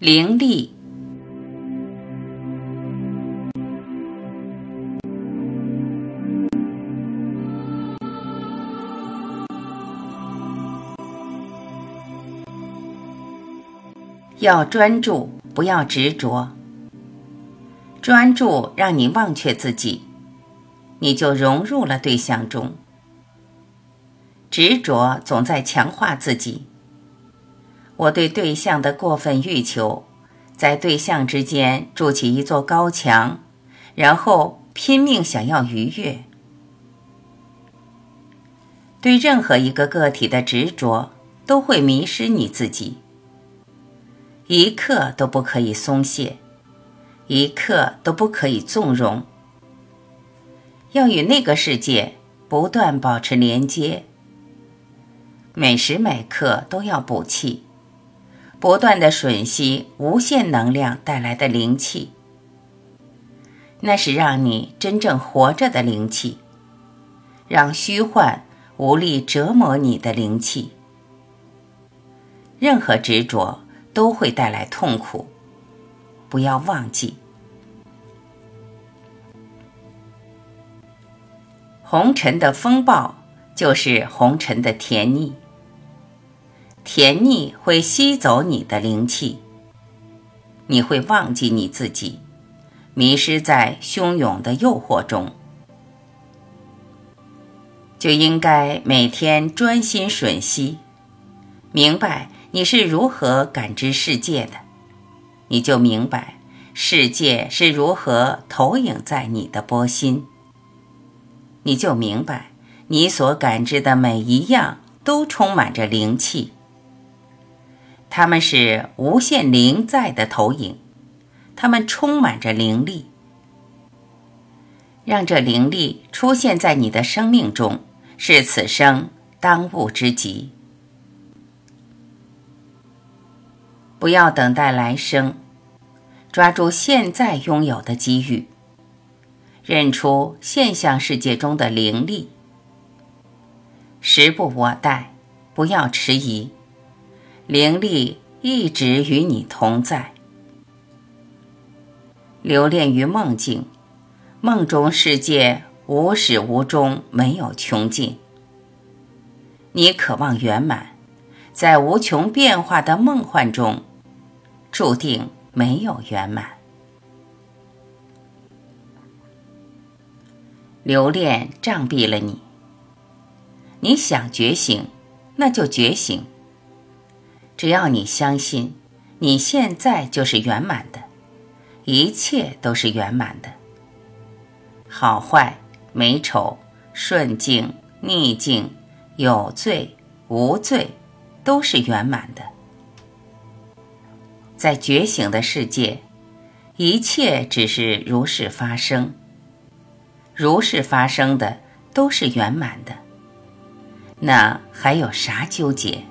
灵力，要专注，不要执着。专注让你忘却自己，你就融入了对象中。执着总在强化自己。我对对象的过分欲求，在对象之间筑起一座高墙，然后拼命想要逾越。对任何一个个体的执着，都会迷失你自己。一刻都不可以松懈。一刻都不可以纵容，要与那个世界不断保持连接，每时每刻都要补气，不断的吮吸无限能量带来的灵气，那是让你真正活着的灵气，让虚幻无力折磨你的灵气。任何执着都会带来痛苦。不要忘记，红尘的风暴就是红尘的甜腻，甜腻会吸走你的灵气，你会忘记你自己，迷失在汹涌的诱惑中，就应该每天专心吮吸，明白你是如何感知世界的。你就明白世界是如何投影在你的波心。你就明白你所感知的每一样都充满着灵气，它们是无限灵在的投影，它们充满着灵力。让这灵力出现在你的生命中，是此生当务之急。不要等待来生，抓住现在拥有的机遇，认出现象世界中的灵力。时不我待，不要迟疑，灵力一直与你同在。留恋于梦境，梦中世界无始无终，没有穷尽。你渴望圆满，在无穷变化的梦幻中。注定没有圆满。留恋障蔽了你。你想觉醒，那就觉醒。只要你相信，你现在就是圆满的，一切都是圆满的。好坏、美丑、顺境、逆境、有罪、无罪，都是圆满的。在觉醒的世界，一切只是如是发生。如是发生的都是圆满的，那还有啥纠结？